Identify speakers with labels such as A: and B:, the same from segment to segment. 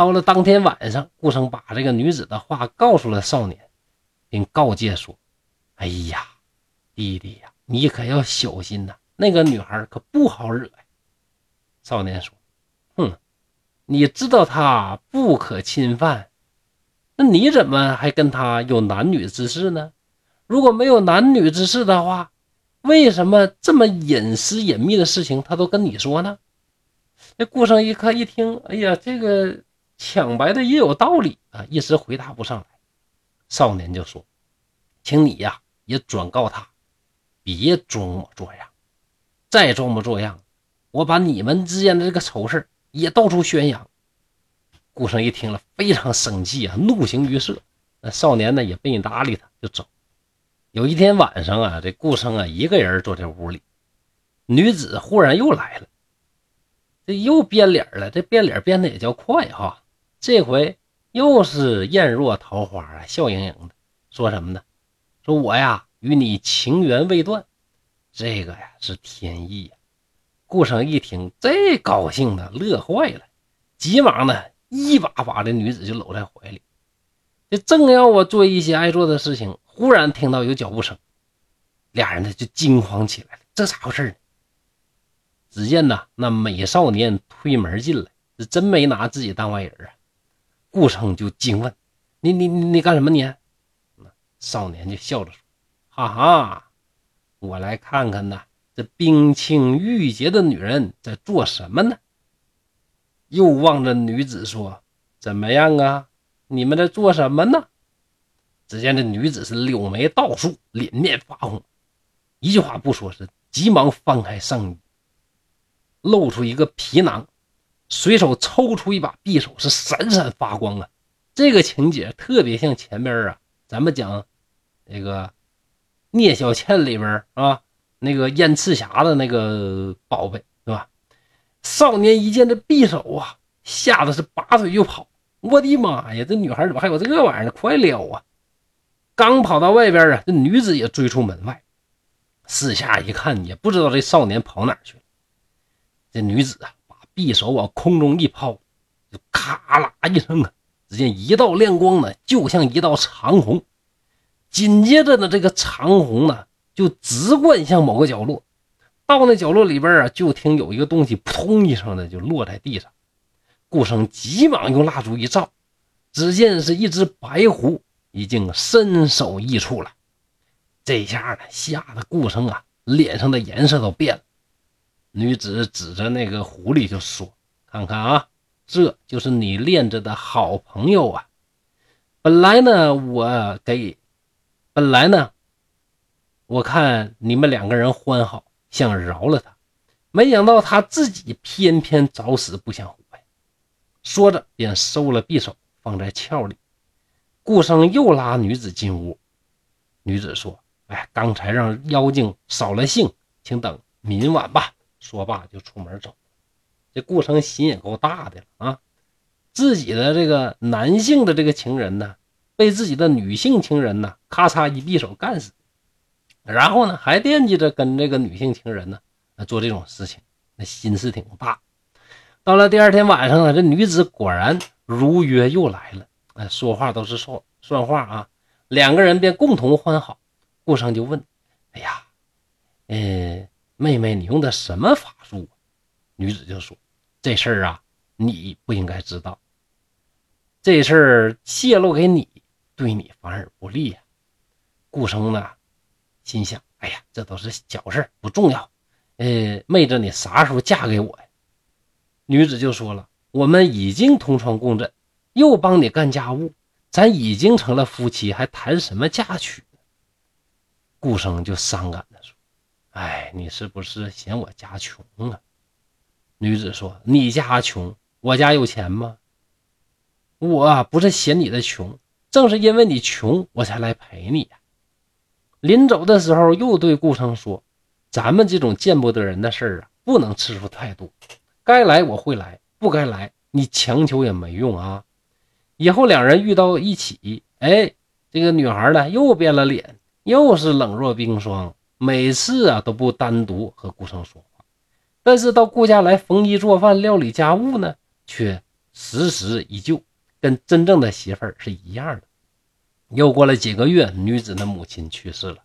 A: 到了当天晚上，顾生把这个女子的话告诉了少年，并告诫说：“哎呀，弟弟呀，你可要小心呐，那个女孩可不好惹呀。”少年说：“哼，你知道她不可侵犯，那你怎么还跟她有男女之事呢？如果没有男女之事的话，为什么这么隐私隐秘的事情他都跟你说呢？”那顾生一看一听，哎呀，这个抢白的也有道理啊，一时回答不上来。少年就说：“请你呀，也转告他，别装模作样，再装模作样。”我把你们之间的这个丑事也到处宣扬。顾生一听了，非常生气啊，怒形于色。那少年呢，也不搭理他，就走。有一天晚上啊，这顾生啊，一个人坐在屋里，女子忽然又来了，这又变脸了。这变脸变得也叫快哈。这回又是艳若桃花啊，笑盈盈的，说什么呢？说我呀，与你情缘未断，这个呀是天意呀。顾生一听，这高兴的乐坏了，急忙呢一把把这女子就搂在怀里。这正要我做一些爱做的事情，忽然听到有脚步声，俩人呢就惊慌起来了。这咋回事呢？只见呐，那美少年推门进来，是真没拿自己当外人啊。顾城就惊问：“你你你你干什么你？”少年就笑着说：“哈哈，我来看看呐。”这冰清玉洁的女人在做什么呢？又望着女子说：“怎么样啊？你们在做什么呢？”只见这女子是柳眉倒竖，脸面发红，一句话不说，是急忙翻开上衣，露出一个皮囊，随手抽出一把匕首，是闪闪发光啊！这个情节特别像前边啊，咱们讲那个聂小倩里边啊。那个燕赤霞的那个宝贝，对吧？少年一见这匕首啊，吓得是拔腿就跑。我的妈呀，这女孩怎么还有这个玩意儿呢？快撩啊！刚跑到外边啊，这女子也追出门外，四下一看，也不知道这少年跑哪去了。这女子啊，匕首往空中一抛，就咔啦一声啊，只见一道亮光呢，就像一道长虹。紧接着呢，这个长虹呢。就直贯向某个角落，到那角落里边啊，就听有一个东西扑通一声的就落在地上。顾生急忙用蜡烛一照，只见是一只白狐已经身首异处了。这下呢，吓得顾生啊，脸上的颜色都变了。女子指着那个狐狸就说：“看看啊，这就是你练着的好朋友啊。本来呢，我给，本来呢。”我看你们两个人欢好，想饶了他，没想到他自己偏偏找死不想活呀！说着便收了匕首，放在鞘里。顾生又拉女子进屋，女子说：“哎，刚才让妖精扫了兴，请等明晚吧。”说罢就出门走。这顾生心也够大的了啊！自己的这个男性的这个情人呢，被自己的女性情人呢，咔嚓一匕首干死。然后呢，还惦记着跟这个女性情人呢做这种事情，那心思挺大。到了第二天晚上啊，这女子果然如约又来了，说话都是算算话啊。两个人便共同欢好。顾生就问：“哎呀，呃，妹妹，你用的什么法术？”女子就说：“这事儿啊，你不应该知道。这事儿泄露给你，对你反而不利呀。”顾生呢？心想：“哎呀，这都是小事，不重要。呃，妹子，你啥时候嫁给我呀？”女子就说了：“我们已经同床共枕，又帮你干家务，咱已经成了夫妻，还谈什么嫁娶？”顾生就伤感：“哎，你是不是嫌我家穷啊？”女子说：“你家穷，我家有钱吗？我不是嫌你的穷，正是因为你穷，我才来陪你呀。”临走的时候，又对顾生说：“咱们这种见不得人的事儿啊，不能次数太多。该来我会来，不该来你强求也没用啊。以后两人遇到一起，哎，这个女孩呢又变了脸，又是冷若冰霜，每次啊都不单独和顾生说话，但是到顾家来缝衣做饭、料理家务呢，却时时依旧，跟真正的媳妇儿是一样的。又过了几个月，女子的母亲去世了，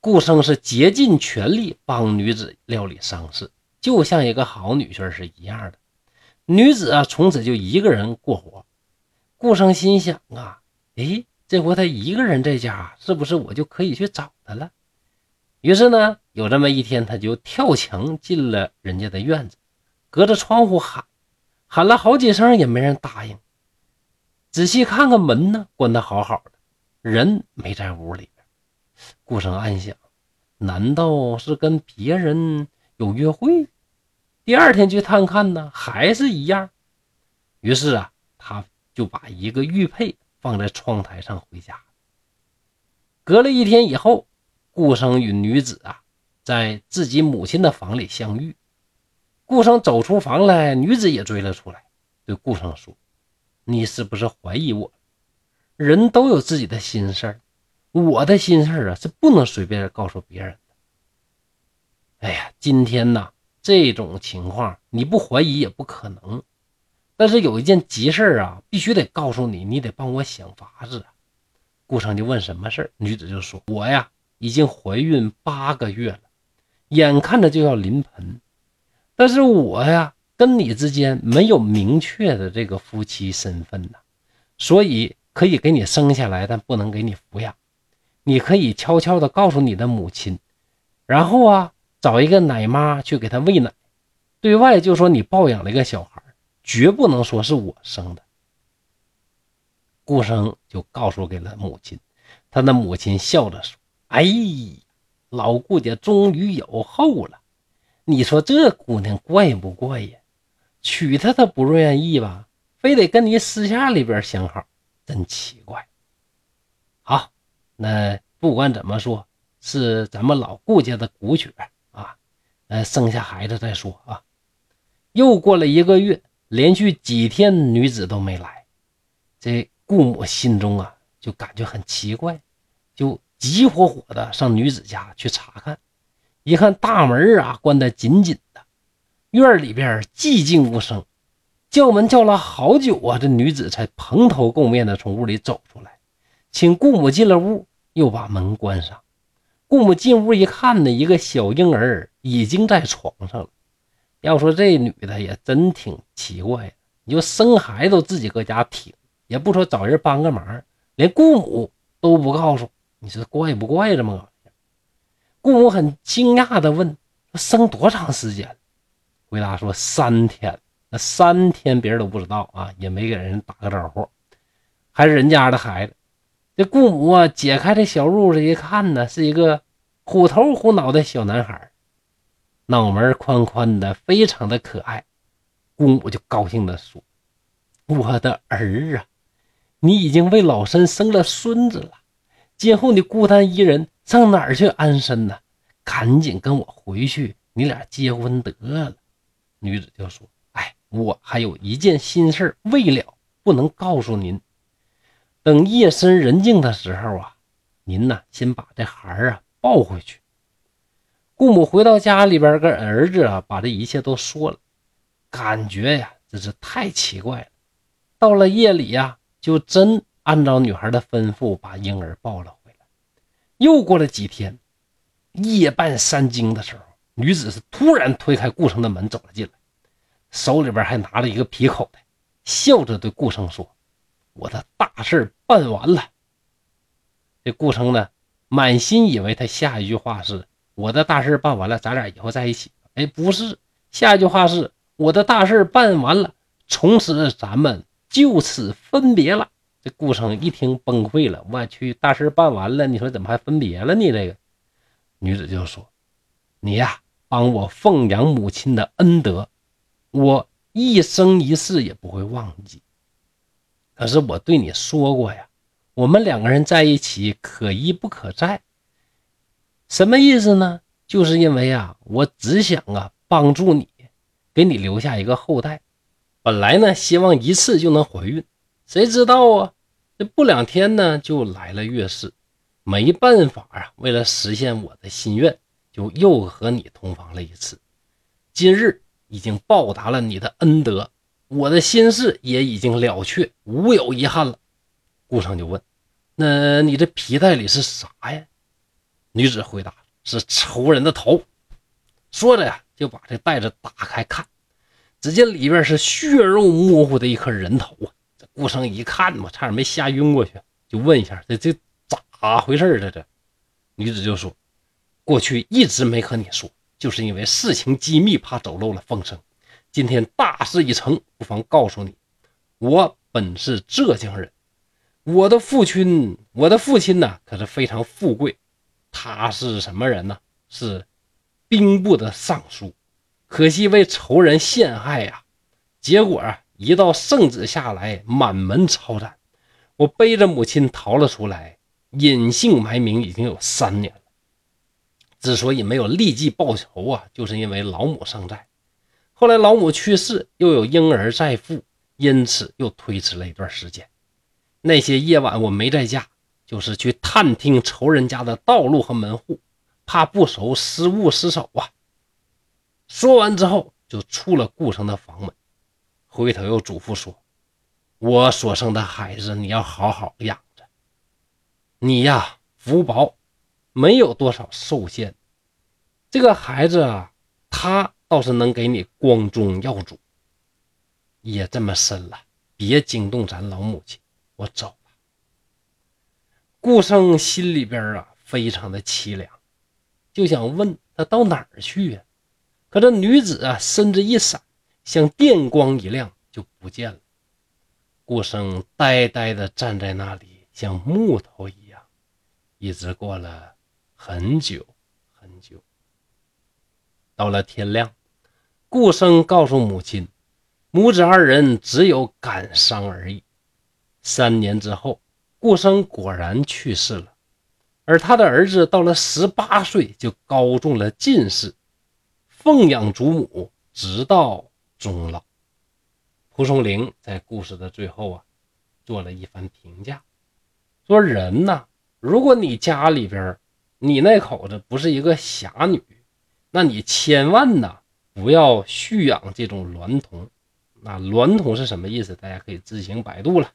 A: 顾生是竭尽全力帮女子料理丧事，就像一个好女婿是一样的。女子啊，从此就一个人过活。顾生心想啊，诶，这回他一个人在家，是不是我就可以去找他了？于是呢，有这么一天，他就跳墙进了人家的院子，隔着窗户喊，喊了好几声也没人答应。仔细看看门呢，关得好好的，人没在屋里边。顾生暗想，难道是跟别人有约会？第二天去探看呢，还是一样。于是啊，他就把一个玉佩放在窗台上回家。隔了一天以后。顾生与女子啊，在自己母亲的房里相遇。顾生走出房来，女子也追了出来，对顾生说：“你是不是怀疑我？人都有自己的心事儿，我的心事儿啊，是不能随便告诉别人的。哎呀，今天呢，这种情况你不怀疑也不可能。但是有一件急事儿啊，必须得告诉你，你得帮我想法子。”顾生就问什么事儿，女子就说：“我呀。”已经怀孕八个月了，眼看着就要临盆，但是我呀跟你之间没有明确的这个夫妻身份呐，所以可以给你生下来，但不能给你抚养。你可以悄悄的告诉你的母亲，然后啊找一个奶妈去给他喂奶，对外就说你抱养了一个小孩，绝不能说是我生的。顾生就告诉给了母亲，他的母亲笑着说。哎，老顾家终于有后了，你说这姑娘怪不怪呀？娶她她不愿意吧，非得跟你私下里边相好，真奇怪。好，那不管怎么说，是咱们老顾家的骨血啊。呃，生下孩子再说啊。又过了一个月，连续几天女子都没来，这顾母心中啊就感觉很奇怪，就。急火火的上女子家去查看，一看大门啊关得紧紧的，院里边寂静无声，叫门叫了好久啊，这女子才蓬头垢面的从屋里走出来，请顾母进了屋，又把门关上。顾母进屋一看呢，一个小婴儿已经在床上了。要说这女的也真挺奇怪，你就生孩子都自己搁家挺，也不说找人帮个忙，连顾母都不告诉。你说怪不怪这么搞的？顾母很惊讶的问：“生多长时间？”回答说：“三天。”那三天别人都不知道啊，也没给人打个招呼，还是人家的孩子。这顾母啊，解开这小褥子一看呢，是一个虎头虎脑的小男孩，脑门宽宽的，非常的可爱。顾母就高兴的说：“我的儿啊，你已经为老身生了孙子了。”今后你孤单一人，上哪儿去安身呢？赶紧跟我回去，你俩结婚得了。女子就说：“哎，我还有一件心事未了，不能告诉您。等夜深人静的时候啊，您呢先把这孩儿啊抱回去。”顾母回到家里边，跟儿子啊把这一切都说了，感觉呀真是太奇怪了。到了夜里呀，就真。按照女孩的吩咐，把婴儿抱了回来。又过了几天，夜半三更的时候，女子是突然推开顾城的门走了进来，手里边还拿了一个皮口袋，笑着对顾城说：“我的大事办完了。”这顾城呢，满心以为他下一句话是“我的大事办完了，咱俩以后在一起”。哎，不是，下一句话是“我的大事办完了，从此咱们就此分别了”。这顾生一听崩溃了，我去，大事办完了，你说怎么还分别了呢？这个女子就说：“你呀，帮我奉养母亲的恩德，我一生一世也不会忘记。可是我对你说过呀，我们两个人在一起可一不可再。什么意思呢？就是因为啊，我只想啊帮助你，给你留下一个后代。本来呢，希望一次就能怀孕。”谁知道啊？这不两天呢，就来了月事，没办法啊。为了实现我的心愿，就又和你同房了一次。今日已经报答了你的恩德，我的心事也已经了却，无有遗憾了。顾城就问：“那你这皮袋里是啥呀？”女子回答：“是仇人的头。”说着呀，就把这袋子打开看，只见里边是血肉模糊的一颗人头啊！顾生一看嘛，差点没吓晕过去，就问一下：“这这咋回事儿这这女子就说：“过去一直没和你说，就是因为事情机密，怕走漏了风声。今天大事已成，不妨告诉你，我本是浙江人，我的父亲，我的父亲呢，可是非常富贵，他是什么人呢？是。”兵部的尚书，可惜为仇人陷害呀，结果啊，一道圣旨下来，满门抄斩。我背着母亲逃了出来，隐姓埋名已经有三年了。之所以没有立即报仇啊，就是因为老母尚在。后来老母去世，又有婴儿在腹，因此又推迟了一段时间。那些夜晚我没在家，就是去探听仇人家的道路和门户。怕不熟，失误失手啊！说完之后，就出了顾城的房门，回头又嘱咐说：“我所生的孩子，你要好好养着。你呀，福薄，没有多少寿限。这个孩子啊，他倒是能给你光宗耀祖。也这么深了，别惊动咱老母亲，我走了。”顾生心里边啊，非常的凄凉。就想问他到哪儿去呀？可这女子啊，身子一闪，像电光一亮，就不见了。顾生呆呆地站在那里，像木头一样，一直过了很久很久。到了天亮，顾生告诉母亲，母子二人只有感伤而已。三年之后，顾生果然去世了。而他的儿子到了十八岁就高中了进士，奉养祖母直到终老。蒲松龄在故事的最后啊，做了一番评价，说人呐，如果你家里边你那口子不是一个侠女，那你千万呐不要蓄养这种娈童。那娈童是什么意思？大家可以自行百度了。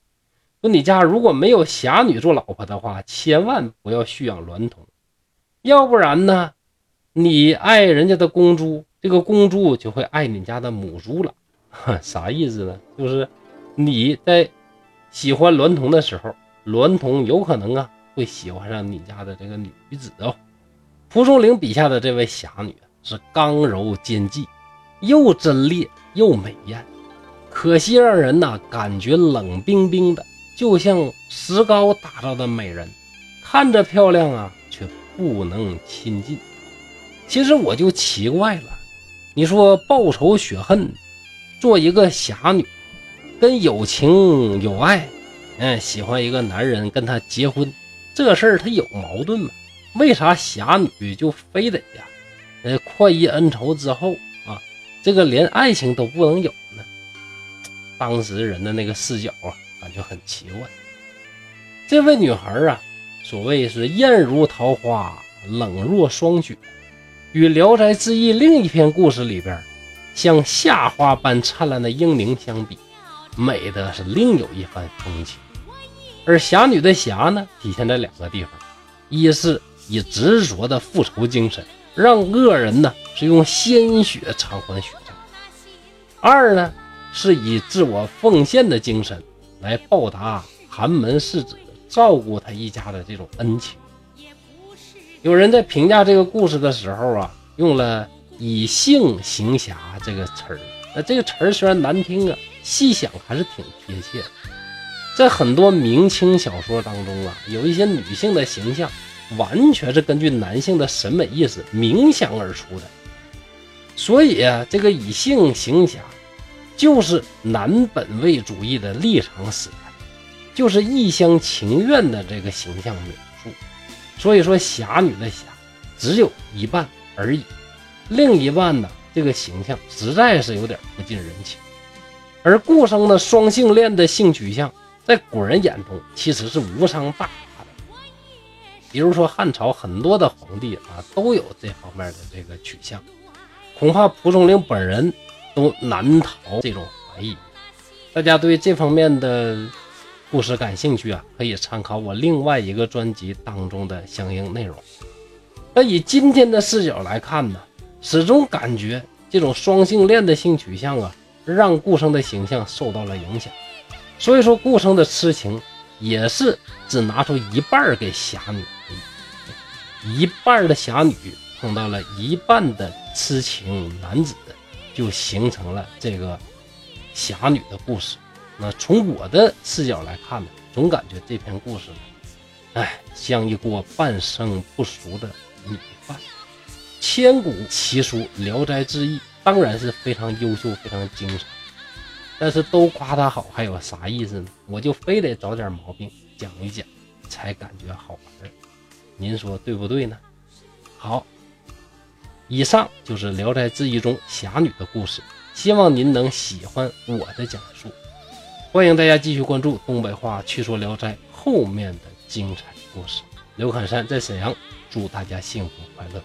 A: 说你家如果没有侠女做老婆的话，千万不要蓄养娈童，要不然呢，你爱人家的公猪，这个公猪就会爱你家的母猪了。啥意思呢？就是你在喜欢娈童的时候，娈童有可能啊会喜欢上你家的这个女子哦。蒲松龄笔下的这位侠女是刚柔兼济，又贞烈又美艳，可惜让人呐感觉冷冰冰的。就像石膏打造的美人，看着漂亮啊，却不能亲近。其实我就奇怪了，你说报仇雪恨，做一个侠女，跟有情有爱，嗯，喜欢一个男人跟他结婚，这事儿他有矛盾吗？为啥侠女就非得呀？呃，快意恩仇之后啊，这个连爱情都不能有呢？当时人的那个视角啊。感觉很奇怪。这位女孩啊，所谓是艳如桃花，冷若霜雪，与《聊斋志异》另一篇故事里边像夏花般灿烂的英灵相比，美的是另有一番风情。而侠女的侠呢，体现在两个地方：一是以执着的复仇精神，让恶人呢是用鲜血偿还血债；二呢是以自我奉献的精神。来报答寒门世子照顾他一家的这种恩情。有人在评价这个故事的时候啊，用了“以性行侠”这个词儿。那这个词儿虽然难听啊，细想还是挺贴切。在很多明清小说当中啊，有一些女性的形象完全是根据男性的审美意识冥想而出的。所以啊，这个“以性行侠”。就是男本位主义的立场使然，就是一厢情愿的这个形象描。所以说，侠女的侠只有一半而已，另一半呢，这个形象实在是有点不近人情。而顾生的双性恋的性取向，在古人眼中其实是无伤大雅的。比如说汉朝很多的皇帝啊，都有这方面的这个取向，恐怕蒲松龄本人。都难逃这种怀疑。大家对这方面的故事感兴趣啊，可以参考我另外一个专辑当中的相应内容。那以今天的视角来看呢，始终感觉这种双性恋的性取向啊，让顾生的形象受到了影响。所以说，顾生的痴情也是只拿出一半给侠女，一半的侠女碰到了一半的痴情男子，就形成了这个侠女的故事。那从我的视角来看呢，总感觉这篇故事呢，哎，像一锅半生不熟的米饭。千古奇书《聊斋志异》当然是非常优秀、非常精彩。但是都夸它好，还有啥意思呢？我就非得找点毛病讲一讲，才感觉好玩。您说对不对呢？好，以上就是《聊斋志异》中侠女的故事，希望您能喜欢我的讲述。欢迎大家继续关注东北话趣说《聊斋》后面的精彩故事。刘侃山在沈阳，祝大家幸福快乐。